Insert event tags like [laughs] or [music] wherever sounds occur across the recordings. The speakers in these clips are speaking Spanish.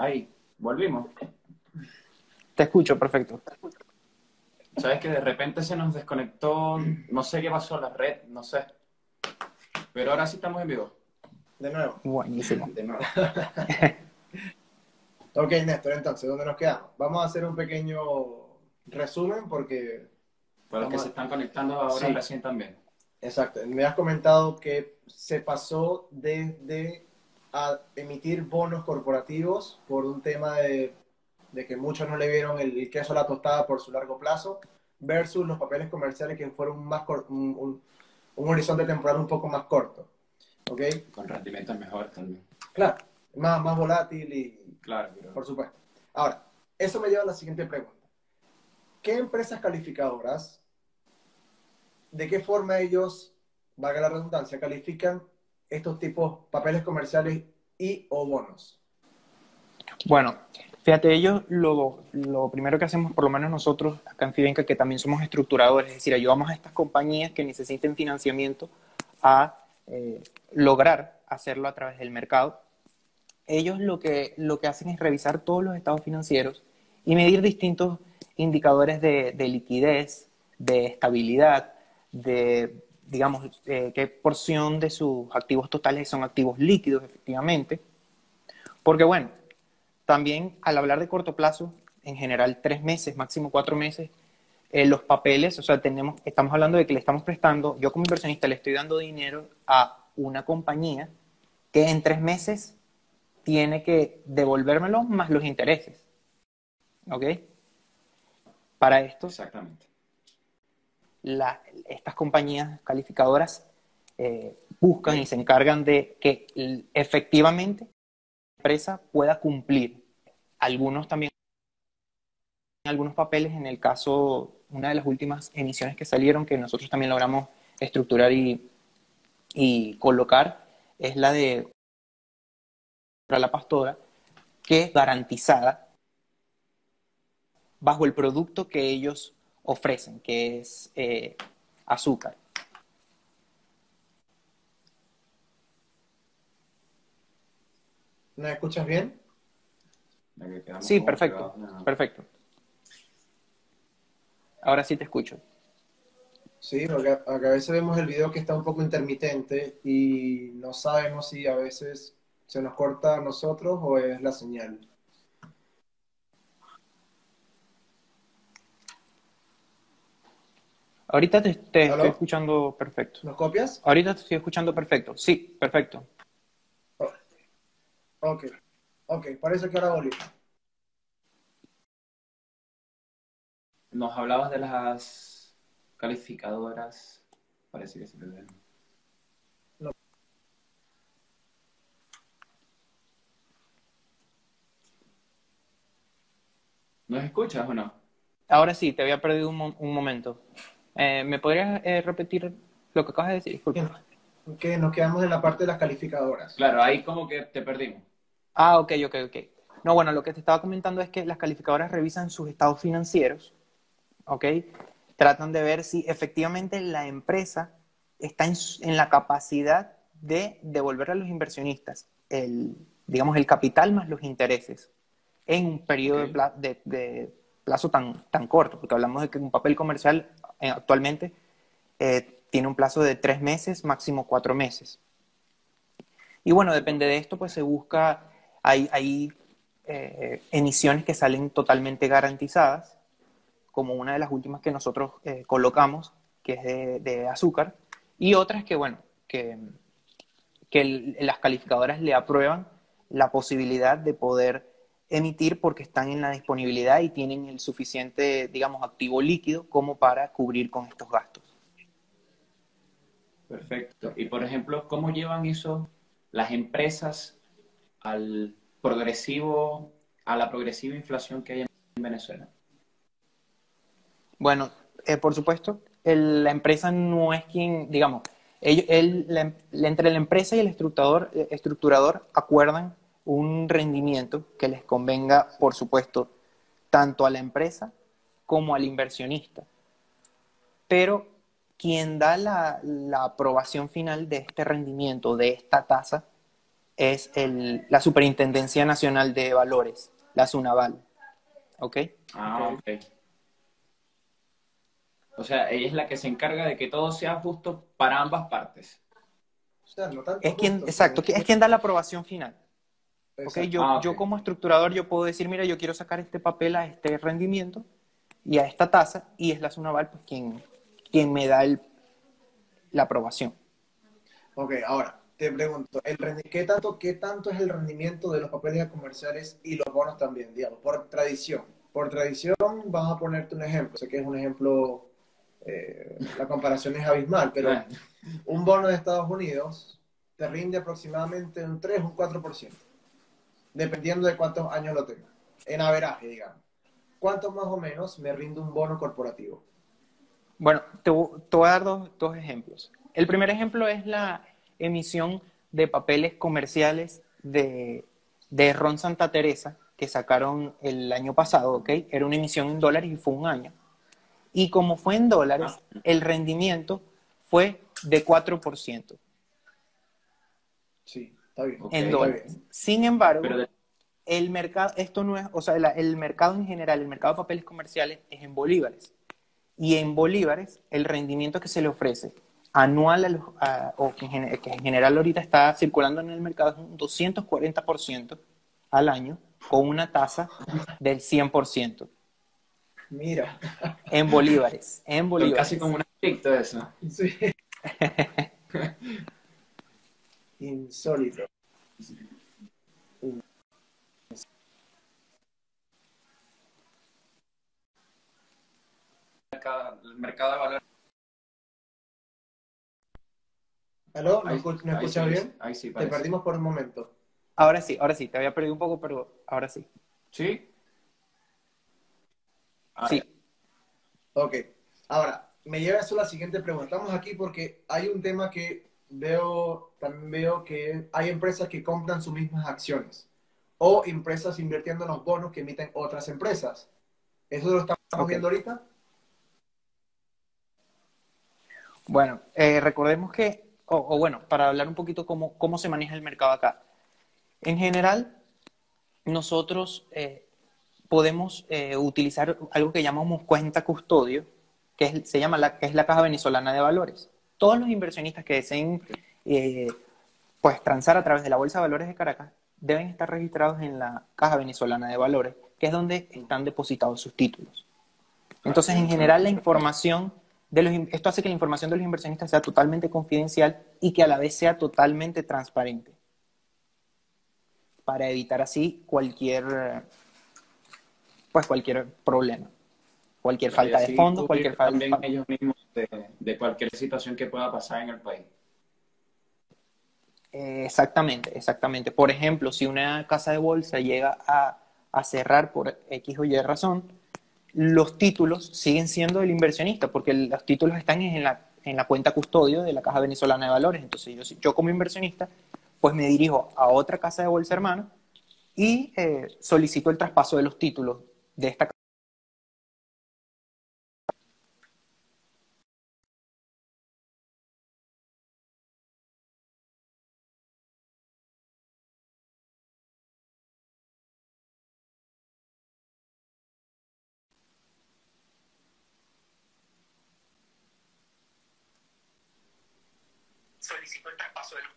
Ahí, volvimos. Te escucho, perfecto. Sabes que de repente se nos desconectó, no sé qué pasó, la red, no sé. Pero ahora sí estamos en vivo. De nuevo. Buenísimo. De nuevo. [laughs] Ok, Néstor, entonces, ¿dónde nos quedamos? Vamos a hacer un pequeño resumen porque, Para los que a- se están conectando ahora Sí. recién también. exacto, me has comentado que se pasó desde a emitir bonos corporativos por un tema de, de que muchos no le vieron el queso a la tostada por su largo plazo versus los papeles comerciales que fueron más un, un- un horizonte temporal un poco más corto. ¿Ok? Con rendimientos mejores también. Claro, más, más volátil y, Claro, pero... Por supuesto. Ahora, eso me lleva a la siguiente pregunta. ¿Qué empresas calificadoras, de qué forma ellos, valga la redundancia, califican estos tipos papeles comerciales y o bonos? Bueno, fíjate, ellos lo, lo primero que hacemos, por lo menos nosotros acá en Fidenca, que también somos estructuradores, es decir, ayudamos a estas compañías que necesiten financiamiento a eh, lograr hacerlo a través del mercado. Ellos lo que, lo que hacen es revisar todos los estados financieros y medir distintos indicadores de, de liquidez, de estabilidad, de, digamos, eh, qué porción de sus activos totales son activos líquidos, efectivamente. Porque, bueno, también al hablar de corto plazo, en general tres meses, máximo cuatro meses, eh, los papeles, o sea, tenemos, estamos hablando de que le estamos prestando, yo como inversionista le estoy dando dinero a una compañía que en tres meses tiene que devolvérmelo más los intereses. ¿Ok? Para esto, Exactamente. Estas compañías calificadoras eh, buscan y se encargan de que efectivamente la empresa pueda cumplir. Algunos también, algunos papeles, en el caso, una de las últimas emisiones que salieron, que nosotros también logramos estructurar y, y colocar, es la de la pastora, que es garantizada bajo el producto que ellos ofrecen, que es eh, azúcar. ¿Me escuchas bien? Sí, perfecto, perfecto. Ahora sí te escucho. Sí, porque a, a veces vemos el video que está un poco intermitente y no sabemos si a veces se nos corta a nosotros o es la señal. Ahorita te, te estoy escuchando perfecto. ¿Nos copias? Ahorita te estoy escuchando perfecto. Sí, perfecto. Ok. Ok, parece que ahora volví. Nos hablabas de las calificadoras. Parece que se me ve. No. ¿Nos escuchas o no? Ahora sí, te había perdido un, mo- un momento. Eh, ¿Me podrías eh, repetir lo que acabas de decir? Disculpa. Que nos quedamos en la parte de las calificadoras. Claro, ahí como que te perdimos. Ah, ok, ok, ok. No, bueno, lo que te estaba comentando es que las calificadoras revisan sus estados financieros, ¿ok? Tratan de ver si efectivamente la empresa está en, en la capacidad de devolverle a los inversionistas el, digamos, el capital más los intereses en un periodo Ok. de, de- de plazo tan, tan corto, porque hablamos de que un papel comercial eh, actualmente eh, tiene un plazo de tres meses, máximo cuatro meses. Y bueno, depende de esto, pues se busca, hay, hay eh, emisiones que salen totalmente garantizadas, como una de las últimas que nosotros colocamos, que es de, azúcar, y otras que, bueno, que, que las calificadoras le aprueban la posibilidad de poder emitir porque están en la disponibilidad y tienen el suficiente, digamos, activo líquido como para cubrir con estos gastos. Perfecto. Y por ejemplo, ¿cómo llevan eso las empresas al progresivo, a la progresiva inflación que hay en Venezuela? Bueno, eh, por supuesto, el- la empresa no es quien, digamos, ellos- el- la em- entre la empresa y el estructurador, eh, estructurador acuerdan un rendimiento que les convenga, por supuesto, tanto a la empresa como al inversionista. Pero quien da la, la aprobación final de este rendimiento, de esta tasa, es el, la Superintendencia Nacional de Valores, la SUNAVAL. ¿Ok? Ah, ok. O sea, ella es la que se encarga de que todo sea justo para ambas partes. O sea, no tanto Es quien, exacto, es quien da la aprobación final. ¿Ok? Exacto. Yo, Ah, yo como estructurador yo puedo decir, mira, yo quiero sacar este papel a este rendimiento y a esta tasa, y es la SUNAVAL pues, quien, quien me da el, la aprobación. Ok, ahora te pregunto, el ¿qué, tanto, ¿qué tanto es el rendimiento de los papeles comerciales y los bonos también, digamos, por tradición? Por tradición, vamos a ponerte un ejemplo. Sé que es un ejemplo, eh, la comparación es abismal, pero un bono de Estados Unidos te rinde aproximadamente un 3 o un 4%, dependiendo de cuántos años lo tengas. En averaje, digamos. ¿Cuánto más o menos me rinde un bono corporativo? Bueno, te voy a dar dos, dos ejemplos. El primer ejemplo es la emisión de papeles comerciales de, de Ron Santa Teresa, que sacaron el año pasado, ¿ok? Era una emisión en dólares y fue un año. Y como fue en dólares, el rendimiento fue de 4% Sí, está bien. Ok, en está dólares. bien. Sin embargo, Pero el mercado, esto no es, o sea, la- el mercado en general, el mercado de papeles comerciales es en bolívares. Y en bolívares, el rendimiento que se le ofrece anual, a los- a- o que en, gen- que en general ahorita está circulando en el mercado, es un 240% al año, con una tasa del 100%. Mira, En bolívares, en bolívares. casi como un estricto eso. sí. [laughs] Insólito. El mercado, de valores. ¿Aló? ¿No, Ahí- escu- no ahí escuchas bien? Ahí sí, Te perdimos por un momento. Ahora sí, ahora sí, te había perdido un poco, pero ahora sí. ¿Sí? Ah, Sí. Ok. Ahora, me lleva eso a la siguiente pregunta. Estamos aquí porque hay un tema que veo, también veo que hay empresas que compran sus mismas acciones o empresas invirtiendo en los bonos que emiten otras empresas. ¿Eso lo estamos Ok. viendo ahorita? Bueno, eh, recordemos que, o, o bueno, para hablar un poquito cómo, cómo se maneja el mercado acá. En general, nosotros eh, podemos eh, utilizar algo que llamamos cuenta custodio, que es- se llama la, que es la Caja Venezolana de Valores. Todos los inversionistas que deseen eh, pues, transar a través de la Bolsa de Valores de Caracas deben estar registrados en la Caja Venezolana de Valores, que es donde están depositados sus títulos. Entonces, en general, la información de los, esto hace que la información de los inversionistas sea totalmente confidencial y que a la vez sea totalmente transparente, para evitar así cualquier, pues cualquier problema, cualquier falta de fondos, cualquier falta también ellos mismos de, de cualquier situación que pueda pasar en el país. Eh, Exactamente, exactamente. Por ejemplo, si una casa de bolsa llega a, cerrar por X o Y razón, los títulos siguen siendo del inversionista, porque los títulos están en la, en la cuenta custodio de la Caja Venezolana de Valores. Entonces, yo como inversionista, pues me dirijo a otra casa de bolsa hermana y eh, solicito el traspaso de los títulos de esta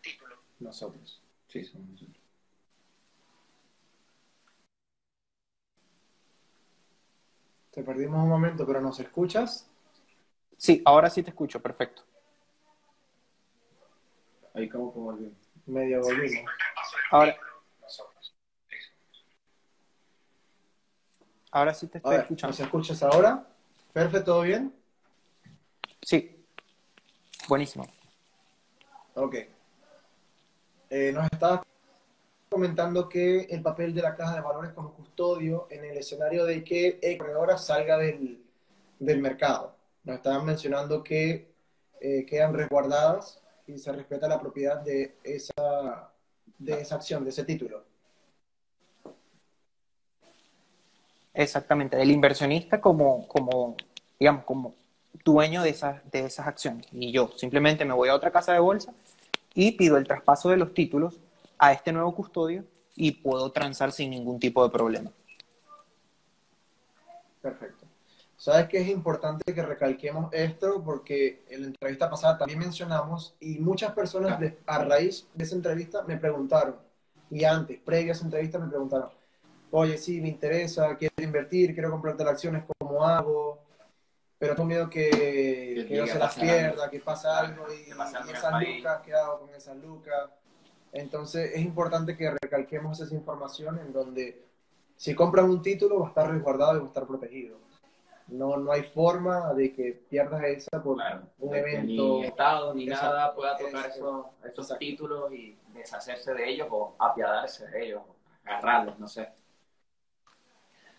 títulos. Nosotros. Sí, somos nosotros. Te perdimos un momento, pero ¿nos escuchas? Sí, ahora sí te escucho, perfecto. Ahí como que volvió. Medio volvimos. Ahora, ahora sí te estoy ver, escuchando. ¿nos escuchas ahora? Perfecto, ¿todo bien? Sí, buenísimo. Ok. Eh, nos estabas comentando que el papel de la caja de valores como custodio en el escenario de que el corredora salga del, del mercado. Nos estaban mencionando que eh, quedan resguardadas y se respeta la propiedad de esa, de esa acción, de ese título. Exactamente, el inversionista como, como, digamos, como dueño de esas, de esas acciones. Y yo simplemente me voy a otra casa de bolsa y pido el traspaso de los títulos a este nuevo custodio y puedo transar sin ningún tipo de problema. Perfecto. Sabes que es importante que recalquemos esto porque en la entrevista pasada también mencionamos y muchas personas a raíz de esa entrevista me preguntaron, y antes, previa a esa entrevista me preguntaron, oye, sí, me interesa, quiero invertir, quiero comprarte las acciones, ¿cómo hago? Pero tengo miedo que, que, se las pierda, que pasa algo y, y esas lucas, ¿qué hago con esas lucas? Entonces es importante que recalquemos esa información en donde si compras un título va a estar resguardado y va a estar protegido. No, no hay forma de que pierdas esa por un evento. Ni Estado ni nada pueda tocar esos, esos títulos y deshacerse de ellos o apiadarse de ellos, agarrarlos, no sé.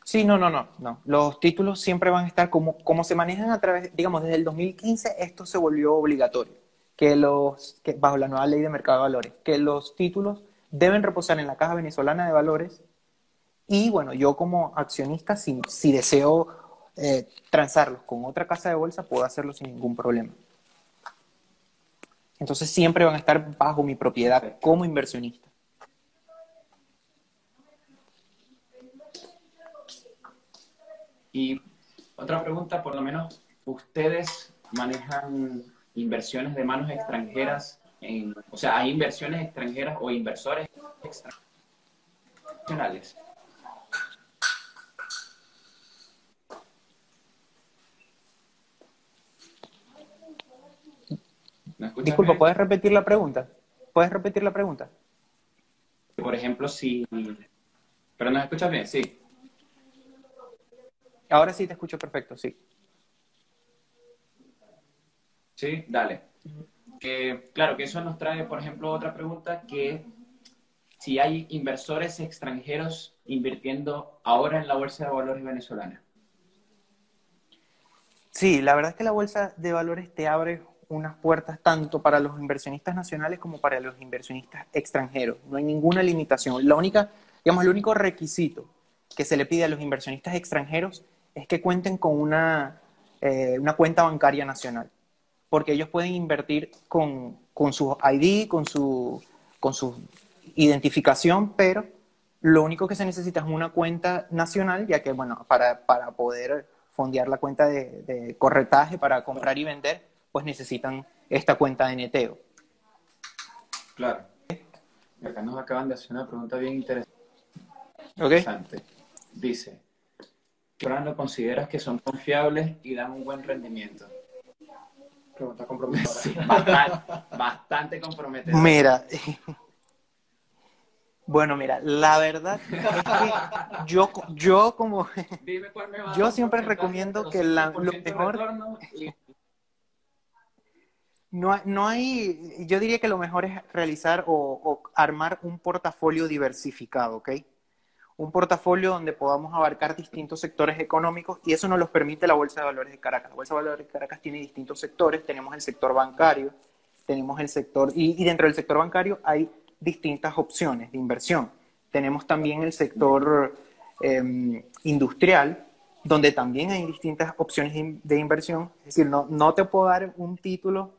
Sí, no, no, no, no. Los títulos siempre van a estar como, como se manejan a través, digamos, desde el 2015 esto se volvió obligatorio, que los, que bajo la nueva ley de mercado de valores, que los títulos deben reposar en la Caja Venezolana de Valores y bueno, yo como accionista, si, deseo eh, transarlos con otra casa de bolsa, puedo hacerlo sin ningún problema. Entonces siempre van a estar bajo mi propiedad como inversionista. Y otra pregunta, por lo menos, ¿ustedes manejan inversiones de manos extranjeras? En, o sea, ¿hay inversiones extranjeras o inversores extranjeros? Disculpa, ¿puedes repetir la pregunta? ¿Puedes repetir la pregunta? Por ejemplo, si... ¿Pero nos escuchas bien? Sí. Ahora sí te escucho perfecto, sí. Sí, dale. Que, claro, que eso nos trae, por ejemplo, otra pregunta que si hay inversores extranjeros invirtiendo ahora en la Bolsa de Valores venezolana. Sí, la verdad es que la Bolsa de Valores te abre unas puertas tanto para los inversionistas nacionales como para los inversionistas extranjeros. No hay ninguna limitación. La única, digamos, el único requisito que se le pide a los inversionistas extranjeros es que cuenten con una, eh, una cuenta bancaria nacional, porque ellos pueden invertir con, con su ID, con su, con su identificación, pero lo único que se necesita es una cuenta nacional, ya que, bueno, para, para poder fondear la cuenta de, de corretaje, para comprar y vender, pues necesitan esta cuenta de neteo. Claro. acá nos acaban de hacer una pregunta bien interesante. Dice, ¿qué no consideras que son confiables y dan un buen rendimiento? Pregunta comprometedora. bastante, bastante comprometedora. Mira, [laughs] bueno, mira, la verdad es que yo, yo como, yo siempre recomiendo que la, lo mejor, no, hay, yo diría que lo mejor es realizar o, armar un portafolio diversificado, ¿ok? Un portafolio donde podamos abarcar distintos sectores económicos y eso nos lo permite la Bolsa de Valores de Caracas. La Bolsa de Valores de Caracas tiene distintos sectores, tenemos el sector bancario, tenemos el sector, y, dentro del sector bancario hay distintas opciones de inversión. Tenemos también el sector em, industrial, donde también hay distintas opciones de, inversión. Es decir, no, no te puedo dar un título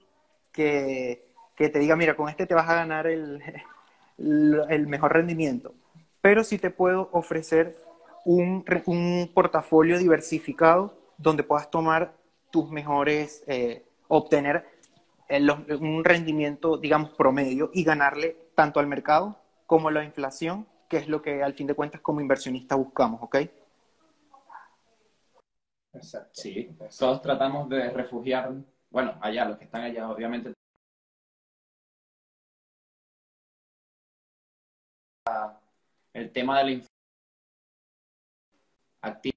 que, te diga, mira, con este te vas a ganar el, [laughs] el mejor rendimiento. Pero sí te puedo ofrecer un, un portafolio diversificado donde puedas tomar tus mejores, eh, obtener un rendimiento, digamos, promedio y ganarle tanto al mercado como a la inflación, que es lo que al fin de cuentas como inversionista buscamos, ¿ok? Exacto. Sí, todos tratamos de refugiar bueno, allá, los que están allá, obviamente. El tema de la activa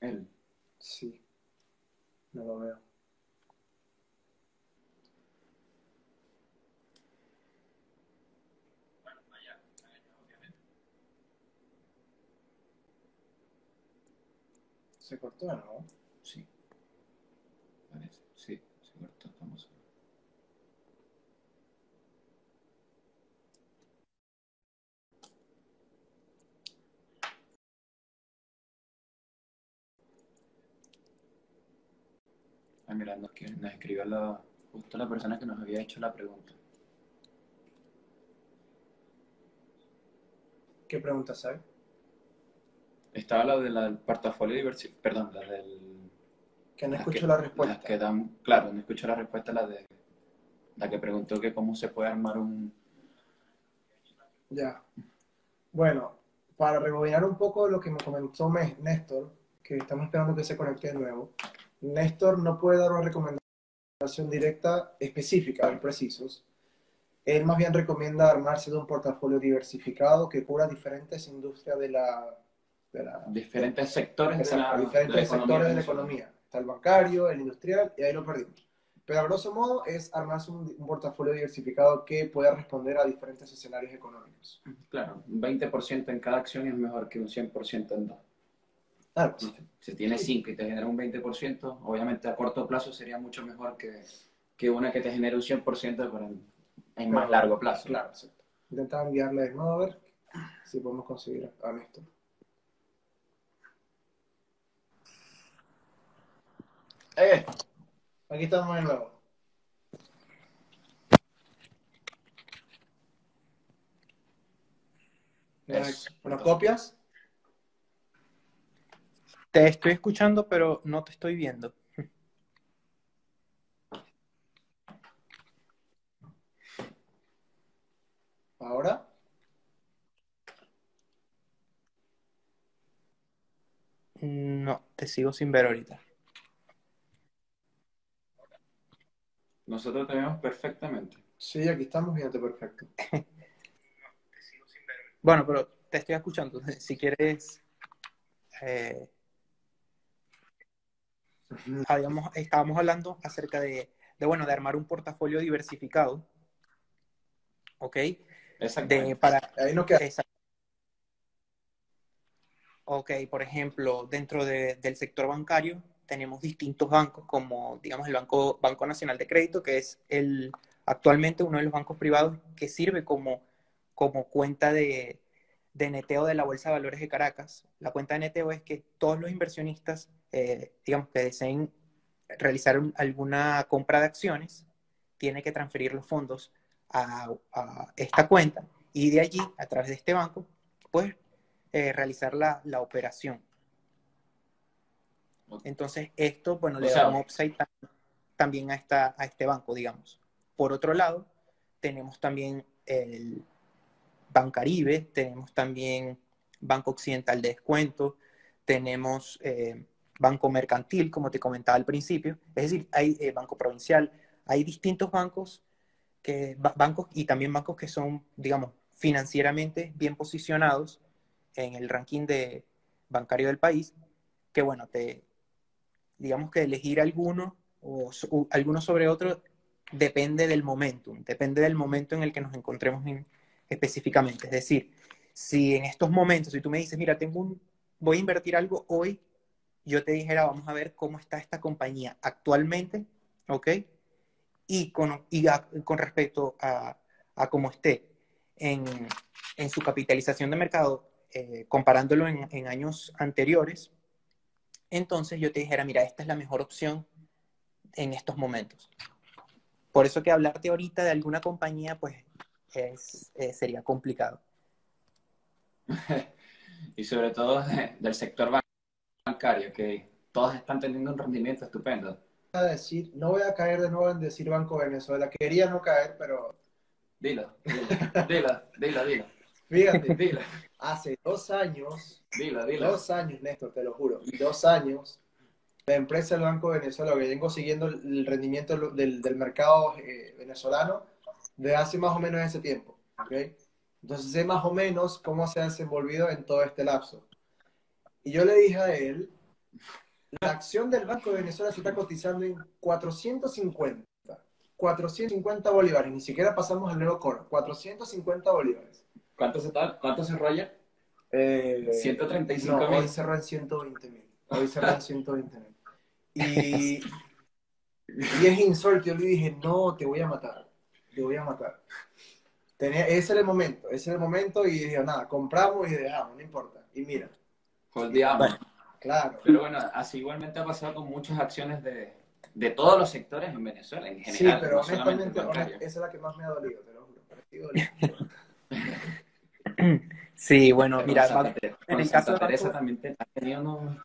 Él. Sí. No lo veo. Se cortó, ¿no? Sí. Parece. Sí, se cortó. Estamos. Mira, nos, que- nos escribió la, justo la persona que nos había hecho la pregunta. ¿Qué preguntas hay? Estaba la de la del portafolio diversificado, perdón, la del... Que no que- la respuesta. que dan, claro, no escucho la respuesta, la de la que preguntó que cómo se puede armar un... Ya. Bueno, para rebobinar un poco lo que me comentó Me- Néstor, que estamos esperando que se conecte de nuevo, Néstor no puede dar una recomendación directa específica de precisos. Él más bien recomienda armarse de un portafolio diversificado que cubra diferentes industrias de la... De la diferentes sectores de la, diferentes de la economía sectores de la economía. Está el bancario, el industrial, y ahí lo perdimos. Pero a grosso modo es armarse un, un portafolio diversificado que pueda responder a diferentes escenarios económicos. Claro, un 20% en cada acción es mejor que un 100% en dos. Claro, Si, si tienes 5 y te genera un 20%, obviamente a corto plazo sería mucho mejor que, que una que te genere un 100% pero en, en más largo plazo. Claro, exacto. Intenta enviarle de nuevo a ver si podemos conseguir a Néstor. Eh, Aquí estamos de nuevo. ¿Nos copias? Te estoy escuchando, pero no te estoy viendo. Ahora. No, te sigo sin ver ahorita. nosotros te vemos perfectamente. Sí, aquí estamos viéndote perfecto. [laughs] Bueno, pero te estoy escuchando. [laughs] Si quieres, eh, habíamos, estábamos hablando acerca de, de, bueno, de armar un portafolio diversificado. ¿Ok? Exactamente. De, para, Ahí queda. Ok, por ejemplo, dentro de- del sector bancario tenemos distintos bancos, como digamos el Banco, Banco Nacional de Crédito, que es el, actualmente uno de los bancos privados que sirve como, como cuenta de, de neteo de la Bolsa de Valores de Caracas. La cuenta de neteo es que todos los inversionistas, eh, digamos, que deseen realizar un- alguna compra de acciones, tienen que transferir los fondos a, a esta cuenta y de allí, a través de este banco, pues eh, realizar la, la operación. Entonces, esto, bueno, O le sea- da un upside tam- también a, esta, a este banco, digamos. Por otro lado, tenemos también el Bancaribe, tenemos también Banco Occidental de Descuento, tenemos eh, Banco Mercantil, como te comentaba al principio, es decir, hay eh, Banco Provincial, hay distintos bancos, que, ba- bancos y también bancos que son, digamos, financieramente bien posicionados en el ranking de bancario del país, que bueno, te, digamos que elegir alguno o u- alguno sobre otro depende del momentum, depende del momento en el que nos encontremos en- específicamente. Es decir, si en estos momentos, si tú me dices, mira, tengo un, voy a invertir algo hoy, yo te dijera, vamos a ver cómo está esta compañía actualmente, ¿ok? Y con, respecto a, cómo esté en, su capitalización de mercado, eh, comparándolo en, años anteriores, entonces yo te dijera, mira, esta es la mejor opción en estos momentos. Por eso que hablarte ahorita de alguna compañía, pues, es, eh, sería complicado. [laughs] y sobre todo de- del sector ban- bancario, que todos están teniendo un rendimiento estupendo. a decir, no voy a caer de nuevo en decir Banco Venezuela. Quería no caer, pero Dilo, dilo, dilo, dilo, dilo, fíjate, dilo, hace dos años, dilo, dilo. dos años, Néstor, te lo juro, dos años, la empresa del Banco Venezuela, que vengo siguiendo el rendimiento del, del mercado eh, venezolano de hace más o menos ese tiempo. ¿ok? Entonces sé más o menos cómo se ha desenvolvido en todo este lapso. Y yo le dije a él La acción del Banco de Venezuela se está cotizando en 450. 450 bolívares, ni siquiera pasamos al nuevo coro. 450 bolívares. ¿Cuánto se, cuánto se rolla? Eh, 135 no, mil. hoy cerró en 120 mil. Hoy cerró en 120 mil. Y, y es insólito. Yo le dije, no, te voy a matar. Te voy a matar. Tenía, ese era el momento. Ese era el momento y dije, nada, compramos y dejamos, no importa. Y mira, Claro. Pero bueno, así igualmente ha pasado con muchas acciones de, de todos los sectores en Venezuela, en Sí, general. pero no honestamente, honest- esa es la que más me ha dolido, te lo juro. [laughs] Sí, bueno, Pero mira, Santa, en el Santa caso de Teresa Banco- también te- ha tenido unos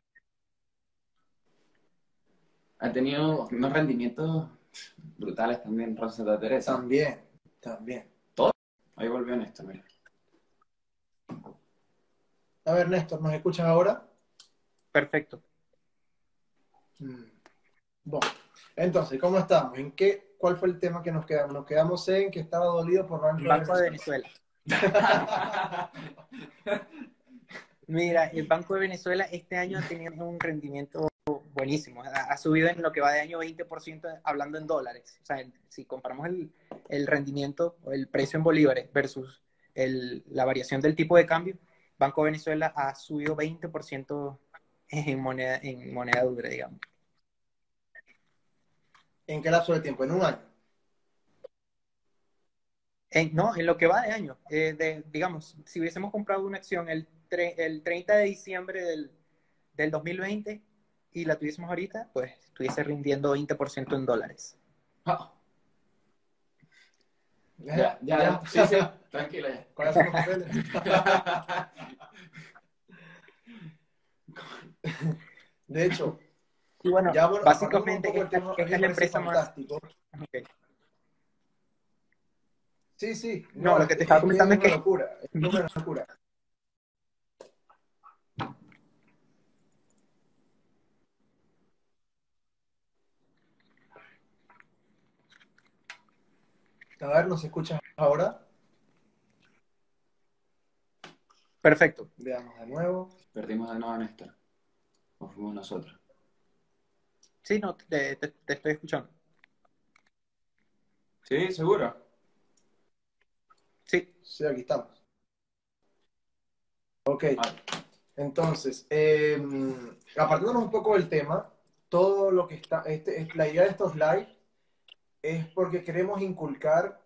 ha tenido unos rendimientos brutales también Rosa Santa Teresa. También, también. Ahí volvió Néstor, mira. A ver, Néstor, ¿nos escuchas ahora? perfecto. Mm. Bueno, entonces, ¿cómo estamos? ¿En qué, ¿Cuál fue el tema que nos quedamos? Nos quedamos en que estaba dolido por Banco, Banco de Venezuela. [laughs] Mira, el Banco de Venezuela este año ha tenido un rendimiento buenísimo. Ha, subido en lo que va de año 20% hablando en dólares. O sea, si comparamos el, el rendimiento o el precio en bolívares versus el- la variación del tipo de cambio, Banco Venezuela ha subido 20% en moneda, en moneda dura, digamos. ¿En qué lapso de tiempo? ¿En un año? En- no, en lo que va de año. Eh, de, digamos, si hubiésemos comprado una acción el, tre- el 30 de diciembre del, del 2020 y la tuviésemos ahorita, pues estuviese rindiendo 20% en dólares. Ah, ya, ya, sí, sí, tranquilo ya. ¿Cuáles son los papeles? De hecho, Y bueno, ya bueno, básicamente esta, tema, esta es la empresa más... fantástico. ok. Sí, sí. No, lo que te estaba comentando es que- una locura. Es una locura. A ver, ¿nos escuchas ahora? Perfecto. Veamos de nuevo. Perdimos de nuevo a Néstor. O fuimos nosotros. Sí, no, te, te- te estoy escuchando. Sí, seguro. Sí, Sí, aquí estamos. Ok, Vale. entonces, eh, apartándonos un poco del tema, todo lo que está, este, es- la idea de estos live es porque queremos inculcar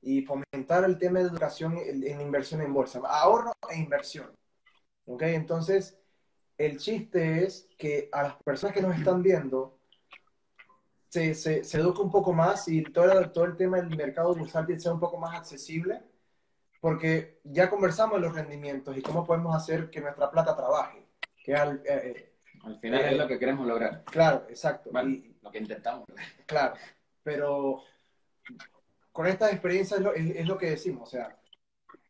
y fomentar el tema de educación en, inversión en bolsa, ahorro e inversión. Ok, entonces, el chiste es que a las personas que nos están viendo se, se, se eduque un poco más y todo el, todo el tema del mercado bursátil sea un poco más accesible porque ya conversamos de los rendimientos y cómo podemos hacer que nuestra plata trabaje. Que al- eh, eh, Al final Eh, es lo que queremos lograr. claro, exacto. Y, lo que intentamos. claro, pero con estas experiencias es lo, es- es lo que decimos. O sea,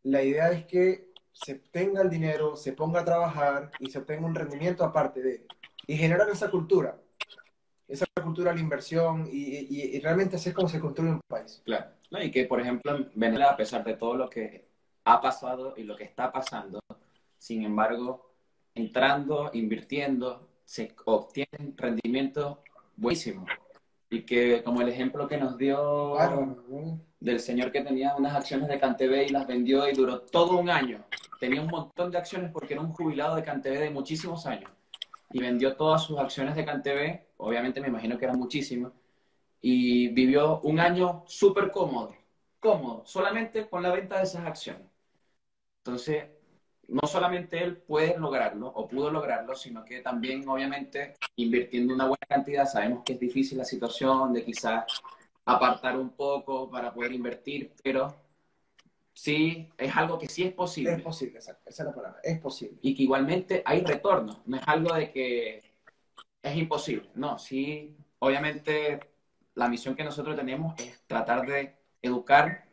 la idea es que se tenga el dinero, se ponga a trabajar y se obtenga un rendimiento aparte de. Y generar esa cultura. Esa cultura de la inversión y, y- y realmente así es como se construye un país. Claro. No, y que, por ejemplo, en Venezuela, a pesar de todo lo que ha pasado y lo que está pasando, sin embargo, entrando, invirtiendo, se obtienen rendimientos buenísimos. Y que, como el ejemplo que nos dio del señor que tenía unas acciones de Cantv y las vendió y duró todo un año. Tenía un montón de acciones porque era un jubilado de Cantv de muchísimos años. Y vendió todas sus acciones de Cantv, obviamente me imagino que eran muchísimas, y vivió un año súper cómodo, cómodo, solamente con la venta de esas acciones. Entonces, no solamente él puede lograrlo o pudo lograrlo, sino que también, obviamente, invirtiendo una buena cantidad, sabemos que es difícil la situación de quizás apartar un poco para poder invertir, pero sí es algo que sí es posible Es posible, exacto. Esa es la palabra. Es posible. y que igualmente hay retorno, no es algo de que es imposible, no, sí, obviamente la misión que nosotros tenemos es tratar de educar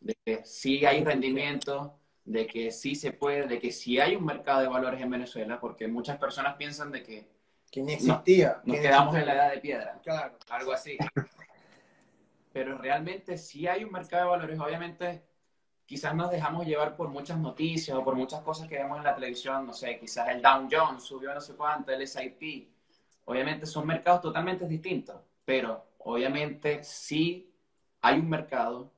de que sí hay rendimiento, de que sí se puede, de que sí hay un mercado de valores en Venezuela, porque muchas personas piensan de que Que ni existía. nos que ni quedamos en existía. la edad de piedra Claro. algo así. Pero realmente sí hay un mercado de valores. Obviamente quizás nos dejamos llevar por muchas noticias o por muchas cosas que vemos en la televisión, no sé, quizás el Dow Jones subió no sé cuánto, el SIP. Obviamente son mercados totalmente distintos, pero obviamente sí hay un mercado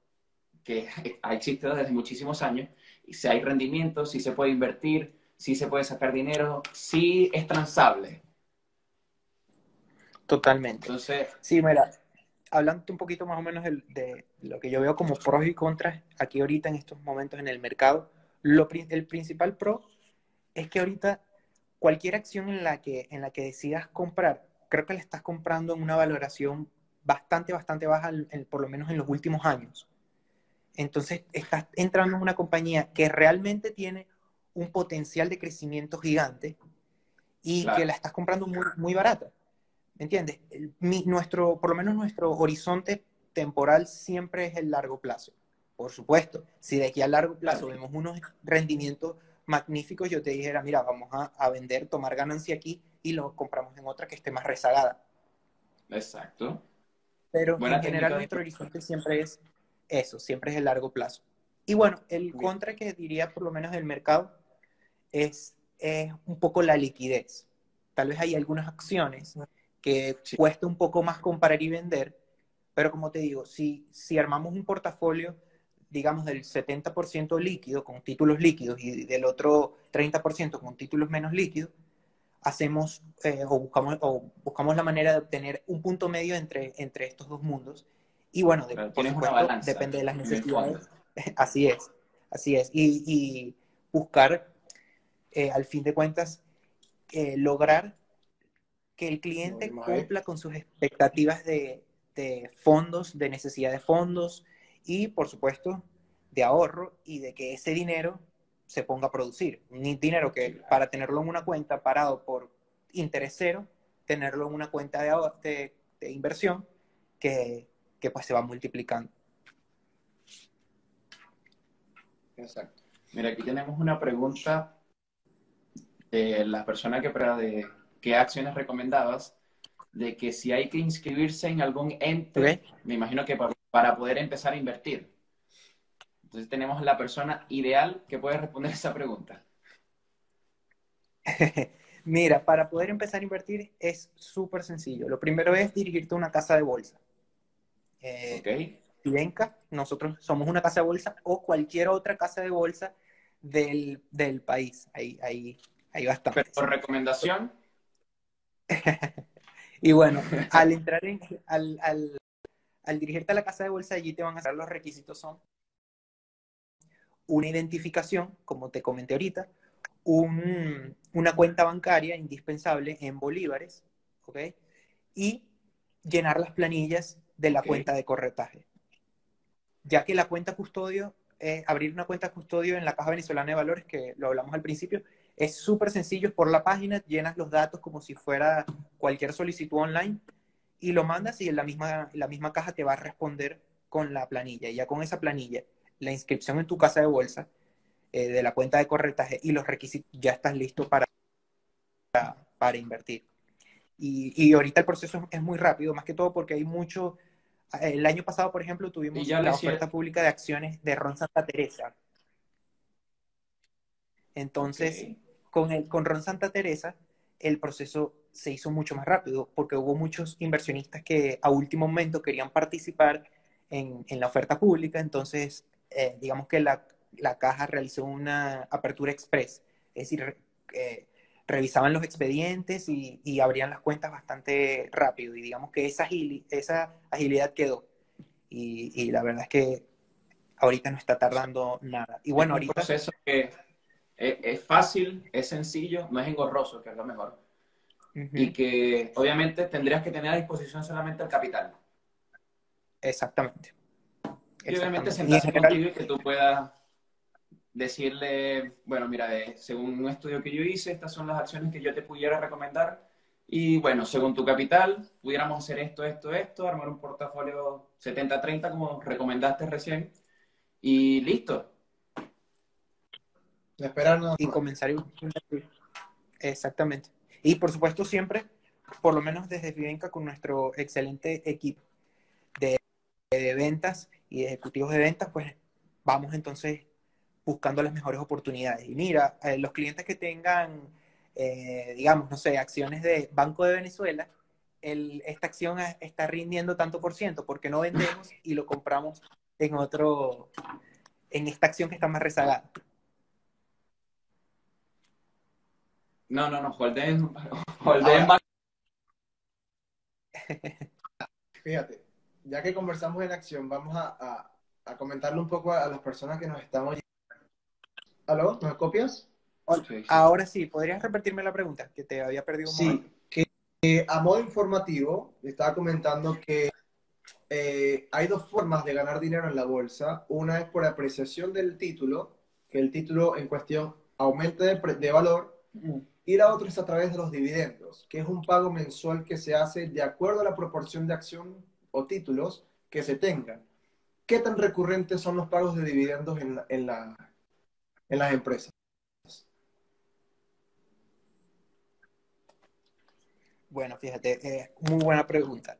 que [laughs] ha existido desde muchísimos años si hay rendimiento, si se puede invertir, si se puede sacar dinero, sí es transable. Totalmente. Entonces, sí, mira, hablando un poquito más o menos de, lo que yo veo como pros y contras aquí ahorita en estos momentos en el mercado, lo, el principal pro es que ahorita cualquier acción en la que, en la que decidas comprar, creo que la estás comprando en una valoración bastante, bastante baja, por lo menos en los últimos años. Entonces, estás entrando en una compañía que realmente tiene un potencial de crecimiento gigante y que la estás comprando muy, muy barata. ¿Me entiendes? nuestro, por lo menos nuestro horizonte temporal siempre es el largo plazo. Por supuesto, si de aquí a largo plazo vemos unos rendimientos magníficos, yo te dijera, mira, vamos a, vender, tomar ganancia aquí y lo compramos en otra que esté más rezagada. Exacto. Pero en general nuestro horizonte siempre es eso, siempre es el largo plazo. Y bueno, el contra que diría por lo menos del mercado es, es un poco la liquidez. Tal vez hay algunas acciones que cuesta un poco más comprar y vender, pero como te digo, si, si armamos un portafolio, digamos, del 70% líquido con títulos líquidos y del otro 30% con títulos menos líquidos, hacemos eh, o, buscamos, o buscamos la manera de obtener un punto medio entre, entre estos dos mundos. Y bueno, depende de las necesidades. [laughs] Así es, así es. Y, y buscar, eh, al fin de cuentas, eh, lograr que el cliente cumpla con sus expectativas de, fondos, de necesidad de fondos y, por supuesto, de ahorro y de que ese dinero se ponga a producir. Ni dinero que para tenerlo en una cuenta parado por interés cero, tenerlo en una cuenta de, de, inversión que, que, pues se va multiplicando. Exacto. Mira, aquí tenemos una pregunta de la persona que, de, qué acciones recomendabas de que si hay que inscribirse en algún ente, me imagino que para, poder empezar a invertir. Entonces tenemos la persona ideal que puede responder [laughs] esa pregunta. [laughs] Mira, para poder empezar a invertir es súper sencillo. Lo primero es dirigirte a una casa de bolsa. Eh, ok. nosotros somos una casa de bolsa o cualquier otra casa de bolsa del, país. Ahí, ahí, ahí bastante. Pero por recomendación, [laughs] y bueno, al entrar en, al, al, dirigirte a la casa de bolsa, allí te van a hacer los requisitos son una identificación, como te comenté ahorita, una cuenta bancaria indispensable en bolívares, ¿ok? Y llenar las planillas de la cuenta de corretaje. Ya que la cuenta custodio, abrir una cuenta custodio en la Caja Venezolana de Valores, que lo hablamos al principio, es súper sencillo, por la página llenas los datos como si fuera cualquier solicitud online y lo mandas y en la misma, la misma caja te va a responder con la planilla. Y ya con esa planilla, la inscripción en tu casa de bolsa eh, de la cuenta de corretaje y los requisitos, ya estás listo para, para, invertir. Y, y, ahorita el proceso es muy rápido, más que todo porque hay mucho... El año pasado, por ejemplo, tuvimos la oferta pública de acciones de Ron Santa Teresa. Entonces, con, el, con Ron Santa Teresa, el proceso se hizo mucho más rápido porque hubo muchos inversionistas que a último momento querían participar en, en la oferta pública, entonces eh, digamos que la, la, caja realizó una apertura express, es decir, eh, revisaban los expedientes y, y, abrían las cuentas bastante rápido y digamos que esa, esa agilidad quedó y, y, la verdad es que ahorita no está tardando nada. Y bueno, ahorita... proceso que es, fácil, es sencillo, no es engorroso, que es lo mejor. Y que obviamente tendrías que tener a disposición solamente el capital. Exactamente. Y obviamente sentarse contigo y que tú puedas decirle, bueno, mira, según un estudio que yo hice, estas son las acciones que yo te pudiera recomendar. Y bueno, según tu capital, pudiéramos hacer esto, esto, esto, armar un portafolio 70-30 como recomendaste recién. Y listo, y comenzar Exactamente. Y por supuesto siempre, por lo menos desde Vivenca, con nuestro excelente equipo de, ventas y ejecutivos de ventas, pues vamos entonces buscando las mejores oportunidades. Y mira, eh, los clientes que tengan, eh, digamos, no sé, acciones de Banco de Venezuela, esta acción está rindiendo tanto por ciento, porque no vendemos y lo compramos en otro, en esta acción que está más rezagada. No, no, no, Holden, [laughs] Holden [laughs] Fíjate, ya que conversamos en acción, vamos a, a, comentarle un poco a, las personas que nos están oyendo. ¿Aló? ¿Me copias? Ahora sí, ¿podrías repetirme la pregunta? Que te había perdido un sí, que a modo informativo, estaba comentando que eh, hay dos formas de ganar dinero en la bolsa. Una es por apreciación del título, que el título en cuestión aumente de, valor. Y la otra es a través de los dividendos, que es un pago mensual que se hace de acuerdo a la proporción de acción o títulos que se tengan. ¿Qué tan recurrentes son los pagos de dividendos en, en, la, en las empresas? Bueno, fíjate, eh, muy buena pregunta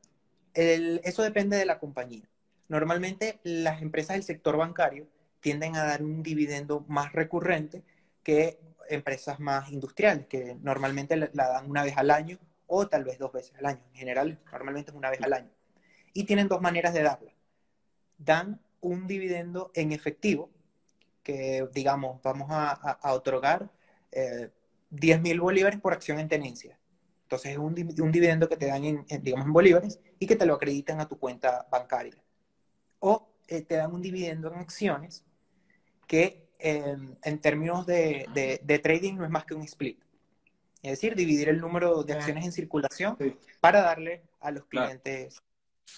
eso depende de la compañía. Normalmente las empresas del sector bancario tienden a dar un dividendo más recurrente que empresas más industriales, que normalmente la, dan una vez al año o tal vez dos veces al año. En general, normalmente es una vez al año. Y tienen dos maneras de darla. Dan un dividendo en efectivo, que digamos, vamos a, otorgar eh, 10 mil bolívares por acción en tenencia. Entonces es un, dividendo que te dan en, digamos, en bolívares y que te lo acreditan a tu cuenta bancaria. O eh, te dan un dividendo en acciones que em, en términos de, trading no es más que un split. Es decir, dividir el número de acciones en circulación para darle a los clientes.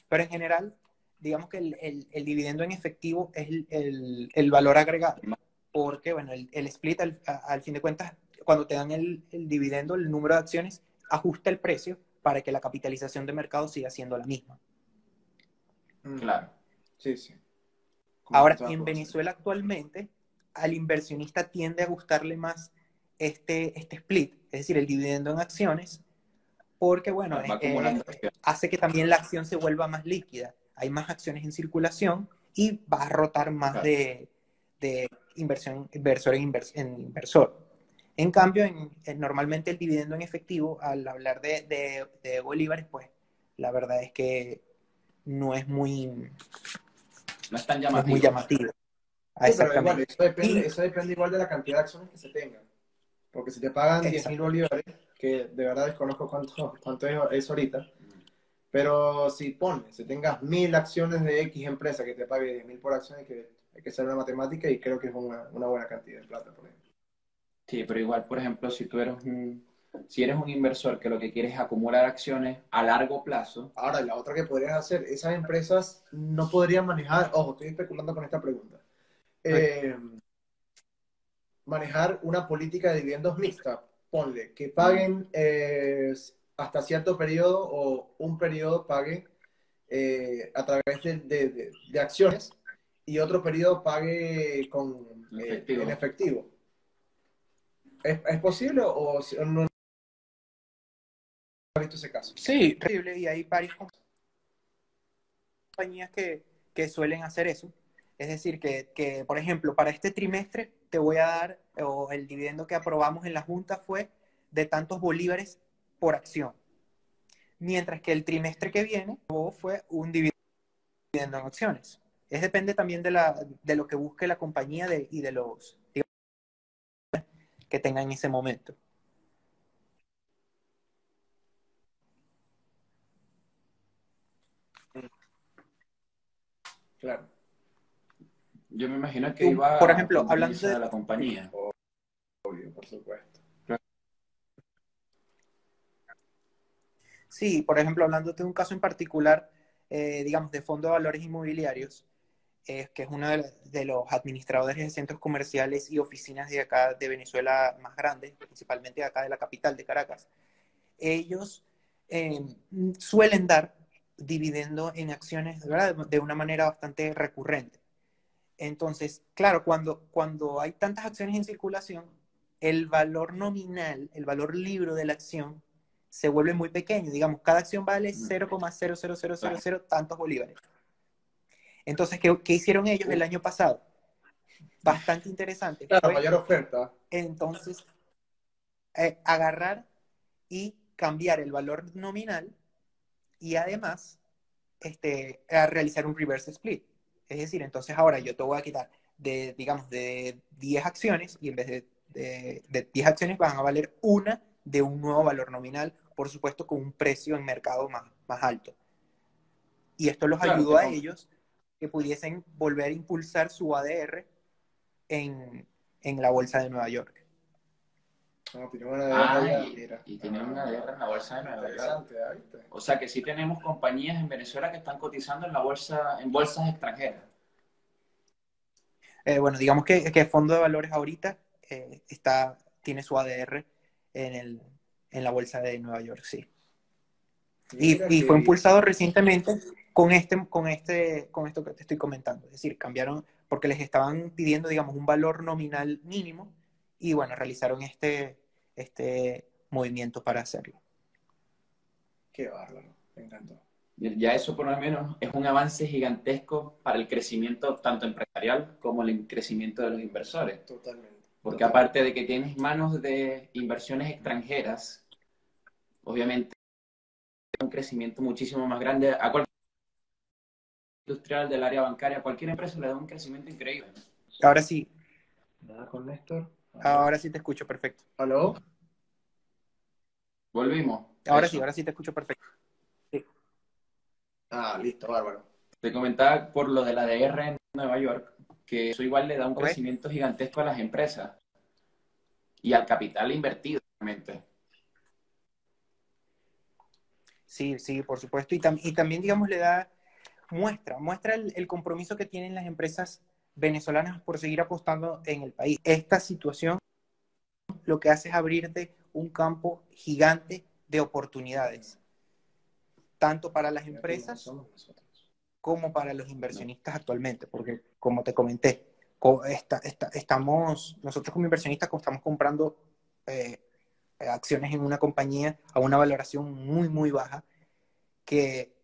Pero en general, digamos que el, dividendo en efectivo es el, valor agregado. Porque, bueno, el, split al, fin de cuentas, cuando te dan el dividendo, el número de acciones ajusta el precio para que la capitalización de mercado siga siendo la misma. Mm. Claro. Sí, sí. Ahora, en Venezuela actualmente, al inversionista tiende a gustarle más este, este split, es decir, el dividendo en acciones, porque, bueno, eh, eh, hace que también la acción se vuelva más líquida. Hay más acciones en circulación y va a rotar más de, inversión, inversor en inversor. En cambio, normalmente el dividendo en efectivo, al hablar de, bolívares, pues la verdad es que no es muy... No es tan llamativo. muy llamativo. eso, depende, igual de la cantidad de acciones que se tengan. Porque si te pagan 10 mil bolívares, que de verdad desconozco cuánto, cuánto es, ahorita, pero si pones, si tengas mil acciones de X empresa que te pague 10 mil por acción, hay que, hay que hacer una matemática y creo que es una, una buena cantidad de plata, por ejemplo. Sí, pero igual, por ejemplo, si tú eres un, si eres un inversor que lo que quieres es acumular acciones a largo plazo. Ahora, la otra que podrías hacer, esas empresas no podrían manejar, ojo, estoy especulando con esta pregunta, eh, manejar una política de dividendos mixta. Ponle, que paguen eh, hasta cierto periodo o un periodo pague eh, a través de, acciones y otro periodo pague con, en efectivo. ¿Es, posible o no ha visto ese caso? Sí, y hay varias compañías que, suelen hacer eso. Es decir, que, por ejemplo, para este trimestre te voy a dar, o el dividendo que aprobamos en la Junta fue de tantos bolívares por acción. Mientras que el trimestre que viene fue un dividendo en acciones. Es depende también de, la, de lo que busque la compañía de, y de los, que tenga en ese momento. Claro. Yo me imagino que iba por ejemplo, hablando de la compañía. Obvio, por supuesto. Sí, por ejemplo, hablando de un caso en particular, eh, digamos, de fondo de valores inmobiliarios, que es uno de, los administradores de centros comerciales y oficinas de acá de Venezuela más grandes, principalmente acá de la capital de Caracas, ellos em, suelen dar dividendo en acciones de una manera bastante recurrente. Entonces, claro, cuando, cuando hay tantas acciones en circulación, el valor nominal, el valor libre de la acción, se vuelve muy pequeño. Digamos, cada acción vale 0,00000 tantos bolívares. Entonces, ¿qué, hicieron ellos el año pasado? bastante interesante. Claro, mayor oferta. Entonces, eh, agarrar y cambiar el valor nominal y además este, a realizar un reverse split. Es decir, entonces ahora yo te voy a quitar de, digamos, de 10 acciones y en vez de, de, 10 acciones van a valer una de un nuevo valor nominal, por supuesto con un precio en mercado más, más alto. Y esto los ayudó a ellos que pudiesen volver a impulsar su ADR en, en la bolsa de Nueva York. No, tiene una ah, y, tiene una ADR en la bolsa de Nueva York. O sea que sí tenemos compañías en Venezuela que están cotizando en la bolsa, en bolsas extranjeras. Eh, bueno, digamos que, que, el fondo de valores ahorita eh, está, tiene su ADR en, el, en la bolsa de Nueva York, sí. Y, y, fue impulsado recientemente con este, con este, con esto que te estoy comentando. Es decir, cambiaron porque les estaban pidiendo, digamos, un valor nominal mínimo y bueno, realizaron este, este movimiento para hacerlo. Qué bárbaro, me encantó. Ya eso por lo menos es un avance gigantesco para el crecimiento tanto empresarial como el crecimiento de los inversores. Totalmente. Porque aparte de que tienes manos de inversiones extranjeras, obviamente un crecimiento muchísimo más grande a cualquier industrial del área bancaria, cualquier empresa le da un crecimiento increíble. Ahora sí. Nada con Néstor. Ahora sí te escucho perfecto. ¿Aló? Volvimos. Ahora sí, ahora sí te escucho perfecto. Ah, listo, bárbaro. Te comentaba por lo de la DR en Nueva York, que eso igual le da un crecimiento gigantesco a las empresas y al capital invertido, realmente. Sí, sí, por supuesto. Y, y, también, digamos, le da, muestra, muestra el, compromiso que tienen las empresas venezolanas por seguir apostando en el país. Esta situación lo que hace es abrirte un campo gigante de oportunidades tanto para las empresas como para los inversionistas actualmente, porque como te comenté, estamos, nosotros como inversionistas estamos comprando eh, acciones en una compañía a una valoración muy, muy baja, que,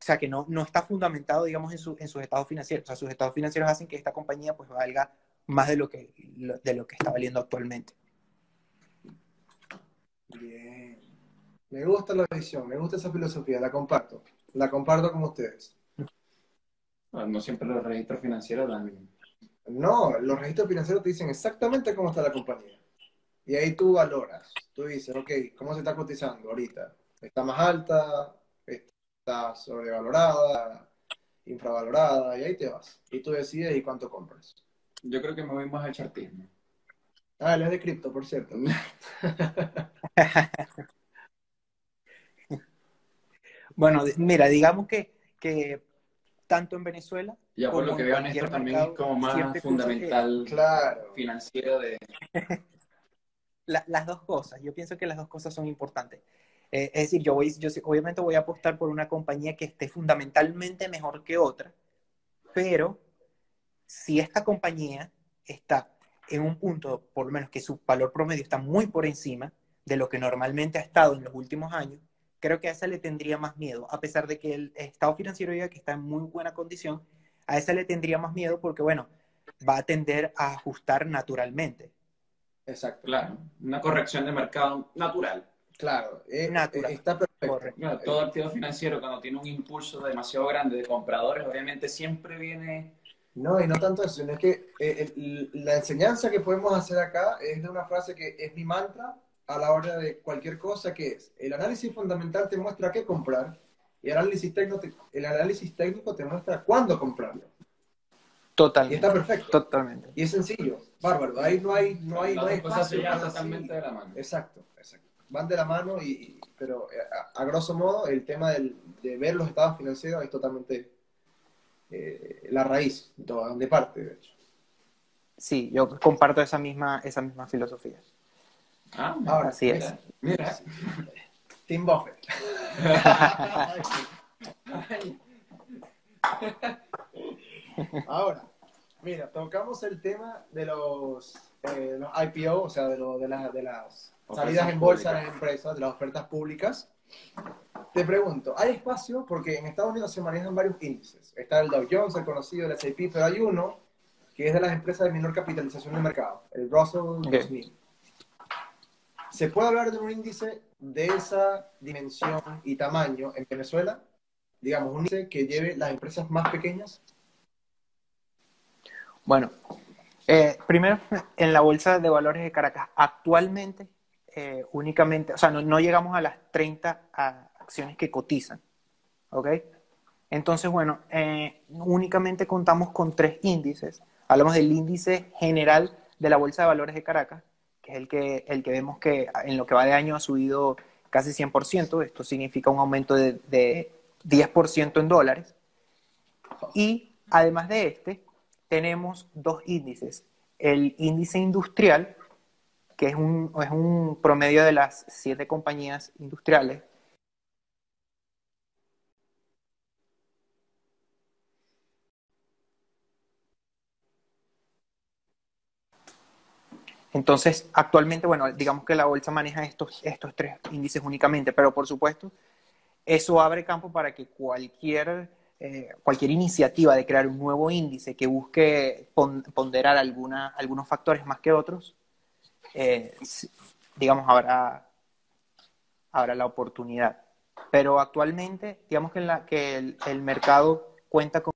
o sea, que no, no está fundamentado, digamos, en, su, en sus estados financieros. O sea, sus estados financieros hacen que esta compañía pues valga más de lo que, de lo que está valiendo actualmente. Bien. Me gusta la visión, me gusta esa filosofía, la comparto. La comparto con ustedes. No siempre los registros financieros dan. No, los registros financieros te dicen exactamente cómo está la compañía. Y ahí tú valoras. Tú dices, ok, ¿cómo se está cotizando ahorita? ¿Está más alta? ¿Está sobrevalorada? ¿Infravalorada? Y ahí te vas. Y tú decides y cuánto compras. Yo creo que me voy más al chartismo. Ah, él es de cripto, por cierto. [laughs] Bueno, mira, digamos que, que tanto en Venezuela. Ya por lo que veo, esto también es como más fundamental, claro. financiero de. [laughs] las dos cosas, yo pienso que las dos cosas son importantes. Eh, es decir, yo, voy, yo obviamente voy a apostar por una compañía que esté fundamentalmente mejor que otra, pero si esta compañía está en un punto, por lo menos que su valor promedio está muy por encima de lo que normalmente ha estado en los últimos años, creo que a esa le tendría más miedo, a pesar de que el estado financiero diga que está en muy buena condición, a esa le tendría más miedo porque, bueno, va a tender a ajustar naturalmente. Exacto. Claro, una corrección de mercado natural. Claro, eh, natural. está perfecto. todo activo financiero cuando tiene un impulso demasiado grande de compradores, obviamente siempre viene... No, y no tanto eso, sino es que eh, la enseñanza que podemos hacer acá es de una frase que es mi mantra a la hora de cualquier cosa que es, el análisis fundamental te muestra qué comprar y el análisis técnico te, el análisis técnico te muestra cuándo comprarlo. Totalmente. Y está perfecto. Totalmente. Y es sencillo, bárbaro. Ahí no hay, no hay, no hay espacio. totalmente de la mano. Exacto, exacto. Van de la mano, y, pero a, grosso modo el tema del, de ver los estados financieros es totalmente eh, la raíz, de parte, de hecho. Sí, yo comparto esa misma, esa misma filosofía. Ah, Ahora, sí es. Mira. Tim Buffett. Ahora, mira, tocamos el tema de los, eh, los IPO, o sea, de, lo, de, de las salidas en bolsa de las empresas, de las ofertas públicas. Te pregunto, ¿hay espacio? Porque en Estados Unidos se manejan varios índices. Está el Dow Jones, el conocido, el S&P, pero hay uno que es de las empresas de menor capitalización de mercado, el Russell 2000. ¿Se puede hablar de un índice de esa dimensión y tamaño en Venezuela? Digamos, un índice que lleve las empresas más pequeñas. Bueno, eh, primero, en la Bolsa de Valores de Caracas, actualmente eh, únicamente, o sea, no, llegamos a las 30 acciones que cotizan, ¿ok? Entonces, bueno, eh, únicamente contamos con tres índices. Hablamos del índice general de la Bolsa de Valores de Caracas, que es el que, el que vemos que en lo que va de año ha subido casi 100%. Esto significa un aumento de, de 10% en dólares. Y además de este, tenemos dos índices. El índice industrial, que es un, es un promedio de las siete compañías industriales. Entonces, actualmente, bueno, digamos que la bolsa maneja estos, estos tres índices únicamente, pero por supuesto, eso abre campo para que cualquier eh, cualquier iniciativa de crear un nuevo índice que busque ponderar alguna, algunos factores más que otros, eh, digamos, habrá, habrá la oportunidad. Pero actualmente, digamos que, en la, que el, mercado cuenta con...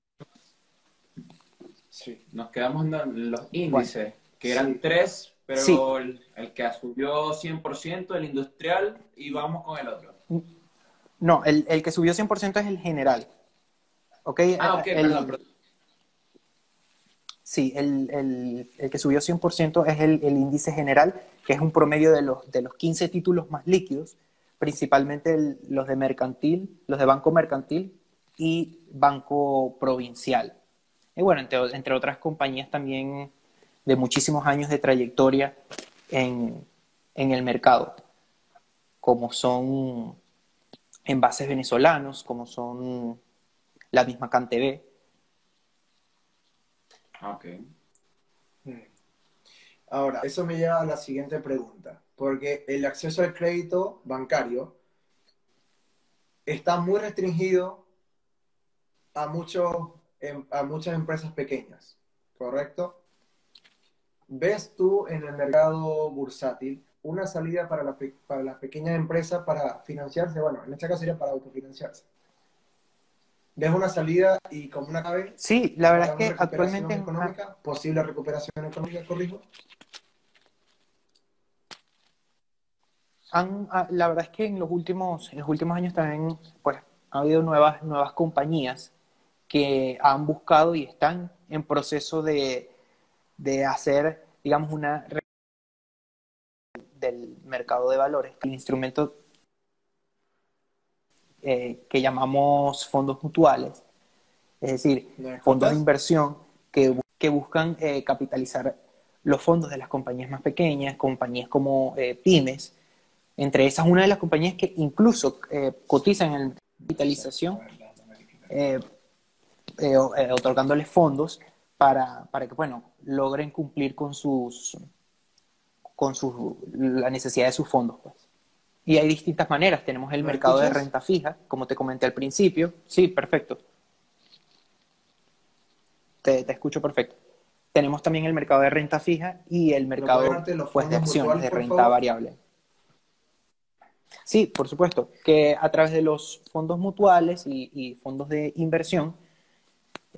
Sí, nos quedamos en los índices, que eran tres, pero el, el, que subió 100%, el industrial, y vamos con el otro. No, el, el que subió 100% es el general. ¿ok? Ah, ok, perdón, Sí, el, que subió 100% es el, índice general, que es un promedio de los, de los 15 títulos más líquidos, principalmente los de mercantil, los de banco mercantil y banco provincial. Y bueno, entre, otras compañías también de muchísimos años de trayectoria en, en el mercado, como son envases venezolanos, como son la misma CanTV. Ah, ok. Hmm. Ahora, eso me lleva a la siguiente pregunta, porque el acceso al crédito bancario está muy restringido a, muchos, em, a muchas empresas pequeñas, ¿correcto? ¿Ves tú en el mercado bursátil una salida para, la, para las pequeñas empresas para financiarse? Bueno, en este caso sería para autofinanciarse. ¿Ves una salida y como una cabeza? Sí, la verdad es que actualmente... Económica, ¿Posible recuperación económica, corrijo? Ah, la verdad es que en los últimos, en los últimos años también pues, ha habido nuevas, nuevas compañías que han buscado y están en proceso de, de hacer, digamos, una del mercado de valores. El instrumento eh, que llamamos fondos mutuales, es decir, fondos de inversión que, que buscan eh, capitalizar los fondos de las compañías más pequeñas, compañías como eh, pymes, entre esas una de las compañías que incluso cotizan en capitalización, otorgándoles fondos para, para, que bueno, logren cumplir con sus con sus, la necesidad de sus fondos. Pues. Y hay distintas maneras. Tenemos el mercado de renta fija, como te comenté al principio. Sí, perfecto. Te, escucho perfecto. Tenemos también el mercado de renta fija y el mercado pues, de acciones, de renta variable. Sí, por supuesto, que a través de los fondos mutuales y, fondos de inversión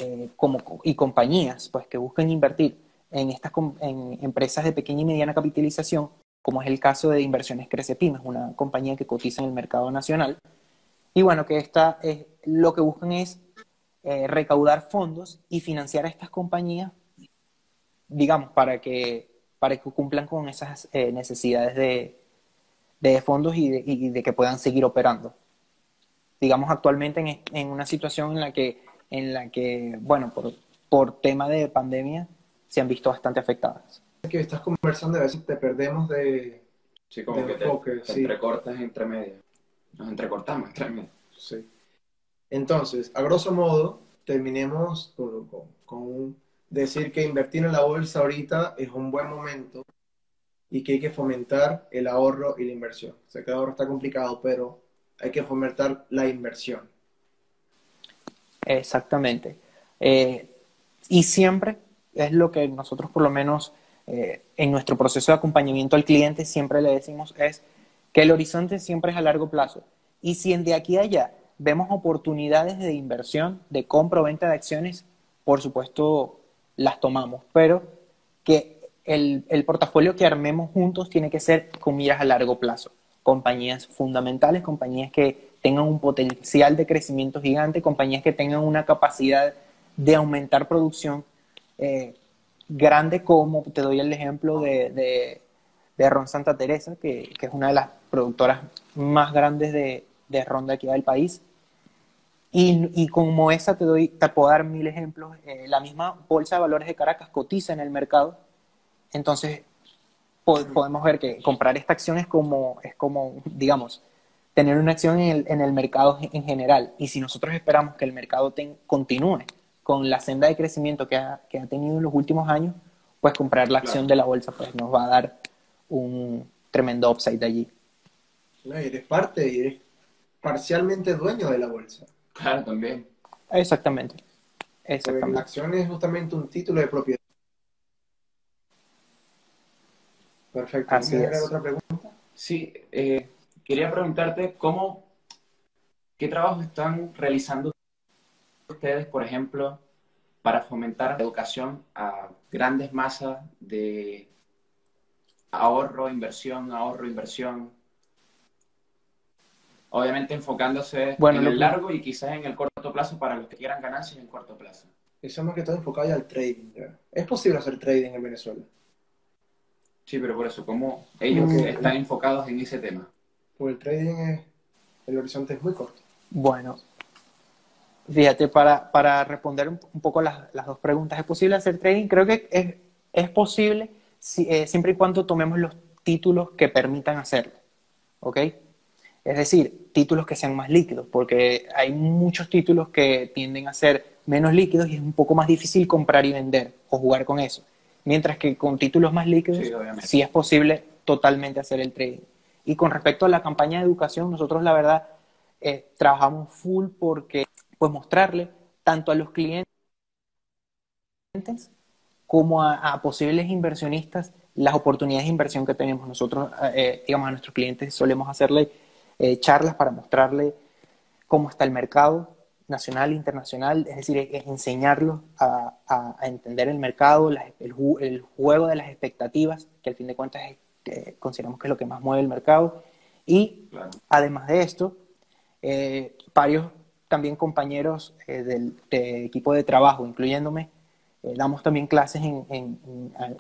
eh, como, y compañías pues, que busquen invertir en, estas, en empresas de pequeña y mediana capitalización, como es el caso de Inversiones Crece Pymes, una compañía que cotiza en el mercado nacional. Y bueno, que esta, es, lo que buscan es eh, recaudar fondos y financiar a estas compañías, digamos, para que, para que cumplan con esas eh, necesidades de, de fondos y de, y de, que puedan seguir operando. Digamos, actualmente en, en, una situación en la que, en la que bueno, por, por tema de pandemia, se han visto bastante afectadas que estás conversando a veces te perdemos de, sí, como que te, entrecortas entre medio. Nos entrecortamos entre medio. Sí. Entonces, a grosso modo, terminemos con, con, decir que invertir en la bolsa ahorita es un buen momento y que hay que fomentar el ahorro y la inversión. Sé que el ahorro está complicado, pero hay que fomentar la inversión. Exactamente. Eh, y siempre es lo que nosotros por lo menos eh, en nuestro proceso de acompañamiento al cliente siempre le decimos es que el horizonte siempre es a largo plazo. Y si en de aquí a allá vemos oportunidades de inversión, de compra o venta de acciones, por supuesto las tomamos, pero que el, el portafolio que armemos juntos tiene que ser con miras a largo plazo. Compañías fundamentales, compañías que tengan un potencial de crecimiento gigante, compañías que tengan una capacidad de aumentar producción eh, grande, como te doy el ejemplo de, de, Ron Santa Teresa, que, que, es una de las productoras más grandes de, de ron de aquí del país. Y, y, como esa te, doy, te puedo dar mil ejemplos. Eh, la misma Bolsa de Valores de Caracas cotiza en el mercado. Entonces, podemos ver que comprar esta acción como, es como digamos, tener una acción en el, en el mercado en general. Y si nosotros esperamos que el mercado continúe con la senda de crecimiento que ha, que ha tenido en los últimos años, pues comprar la acción de la bolsa pues nos va a dar un tremendo upside allí. No, y eres parte, y eres parcialmente dueño de la bolsa. Claro, también. Exactamente. Exactamente. la acción es justamente un título de propiedad. Perfecto. Así es. otra pregunta? Sí, eh, quería preguntarte cómo, qué trabajo están realizando ustedes, por ejemplo, para fomentar la educación a grandes masas de ahorro, inversión, ahorro, inversión? Obviamente enfocándose en el largo y quizás en el corto plazo para los que quieran ganancias en corto plazo. Eso más que todo enfocado ya al trading. ¿Es posible hacer trading en Venezuela? Sí, pero por eso, ¿cómo ellos mm. están enfocados en ese tema? Pues el trading es, el horizonte es muy corto. Bueno, Fíjate, para, para responder un, poco las, las, dos preguntas, ¿es posible hacer trading? Creo que es, es posible si, eh, siempre y cuando tomemos los títulos que permitan hacerlo. ¿Ok? Es decir, títulos que sean más líquidos, porque hay muchos títulos que tienden a ser menos líquidos y es un poco más difícil comprar y vender o jugar con eso. Mientras que con títulos más líquidos sí, es posible totalmente hacer el trading. Y con respecto a la campaña de educación, nosotros la verdad eh, trabajamos full porque pues mostrarle tanto a los clientes como a, posibles inversionistas las oportunidades de inversión que tenemos. Nosotros, eh, digamos, a nuestros clientes solemos hacerle eh, charlas para mostrarle cómo está el mercado nacional e internacional, es decir, es enseñarlos a, entender el mercado, el, juego de las expectativas, que al fin de cuentas consideramos que es lo que más mueve el mercado. Y además de esto, eh, varios también compañeros eh, del equipo de trabajo, incluyéndome, eh, damos también clases en,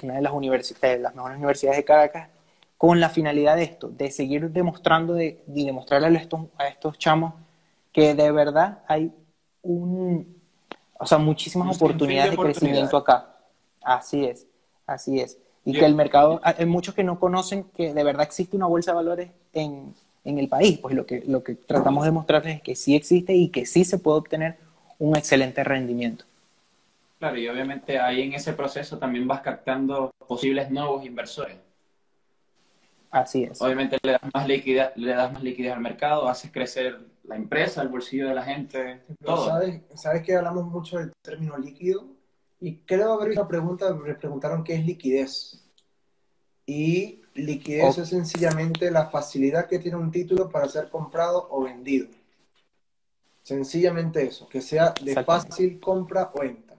una de las, universidades, las mejores universidades de Caracas, con la finalidad de esto, de seguir demostrando de, y demostrarle a estos, a estos chamos que de verdad hay un, o sea, muchísimas oportunidades de, crecimiento acá. Así es, así es. Y que el mercado, hay muchos que no conocen que de verdad existe una bolsa de valores en, en el país. Pues lo que, lo que tratamos de mostrarles es que sí existe y que sí se puede obtener un excelente rendimiento. Claro, y obviamente ahí en ese proceso también vas captando posibles nuevos inversores. Así es. Obviamente le das más liquidez, le das más liquidez al mercado, haces crecer la empresa, el bolsillo de la gente. Todo. ¿Sabes, ¿Sabes que hablamos mucho del término líquido? Y creo haber una pregunta, me preguntaron qué es liquidez. Y liquidez es sencillamente la facilidad que tiene un título para ser comprado o vendido. Sencillamente eso, que sea de fácil compra o venta.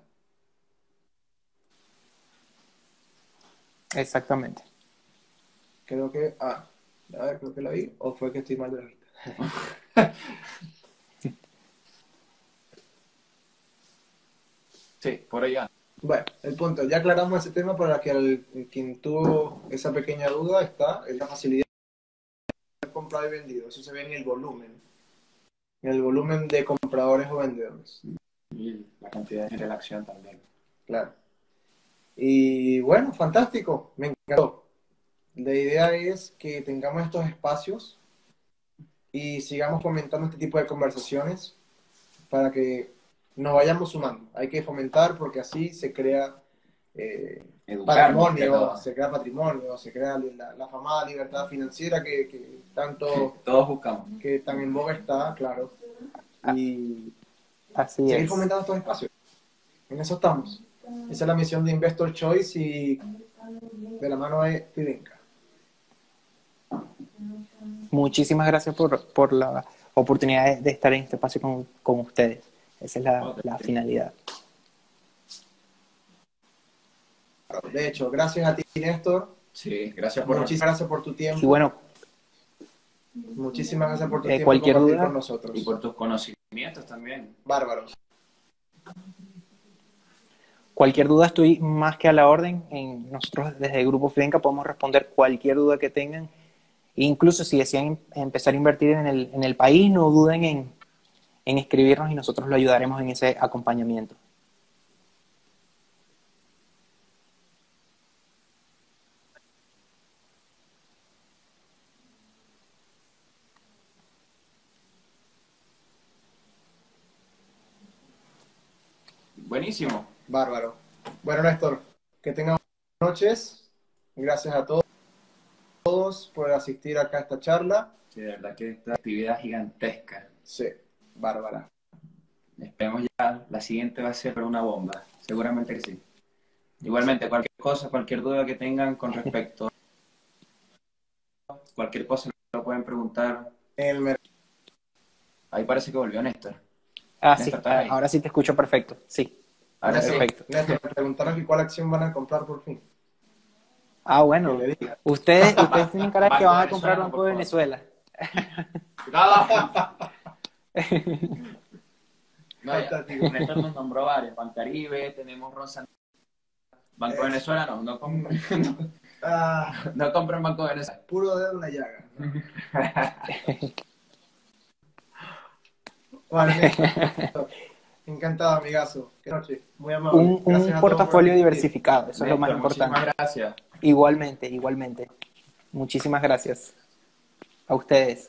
Exactamente. Creo que, ah, a ver, creo que la vi, o fue que estoy mal de la vista. [laughs] sí, por allá. Bueno, el punto, ya aclaramos ese tema para que al, quien tuvo esa pequeña duda está en la facilidad de comprado y vendido. Eso se ve en el volumen, en el volumen de compradores o vendedores. Y la cantidad de interacción también. Claro. Y bueno, fantástico, me encantó. La idea es que tengamos estos espacios y sigamos fomentando este tipo de conversaciones para que nos vayamos sumando. Hay que fomentar porque así se crea eh, patrimonio, se crea patrimonio, se crea la, la famada libertad financiera que, tanto todos buscamos, que tan en boga está, claro. Y así seguir fomentando estos espacios. En eso estamos. Esa es la misión de Investor Choice y de la mano de Fidenca. Muchísimas gracias por, por la oportunidad de, de, estar en este espacio con, con ustedes. Esa es la, la finalidad. De hecho, gracias a ti, Néstor. Sí, gracias por Muchísimas gracias por tu tiempo. Y bueno, Muchísimas gracias por tu Eh, tiempo cualquier duda. con nosotros. y por tus conocimientos también. Bárbaros. cualquier duda estoy más que a la orden. En, nosotros desde el Grupo Fidenca podemos responder cualquier duda que tengan. Incluso si desean empezar a invertir en el, en el país, no duden en, en escribirnos y nosotros lo ayudaremos en ese acompañamiento. Buenísimo. Bárbaro. Bueno, Néstor, que tengan buenas noches. Gracias a todos, todos por asistir acá a esta charla. Sí, de verdad que esta actividad gigantesca. Sí, bárbara. Esperemos ya, la siguiente va a ser una bomba. Seguramente que sí. Igualmente, cualquier cosa, cualquier duda que tengan con respecto cualquier cosa lo pueden preguntar. En el Ahí parece que volvió Néstor. Ah, sí, Néstor, ¿estás ahí? ahora sí te escucho perfecto. Sí. Ahora sí. Néstor, perfecto. Néstor, me preguntaron que cuál acción van a comprar por fin. Ah, bueno. Ustedes, ustedes tienen cara de que van a comprar Venezolano, Banco de Venezuela. [laughs] [laughs] No. Néstor nos nombró varios. Bancaribe, tenemos Ronza. Banco Venezuela no, no compren, [laughs] no, Ah, no compren Banco Venezuela. puro dedo en la llaga. [laughs] Vale. Encantado, amigazo. Qué noche. Muy amable. Un, un portafolio diversificado, eso es lo más importante. Muchísimas gracias. Igualmente, igualmente. Muchísimas gracias. A ustedes.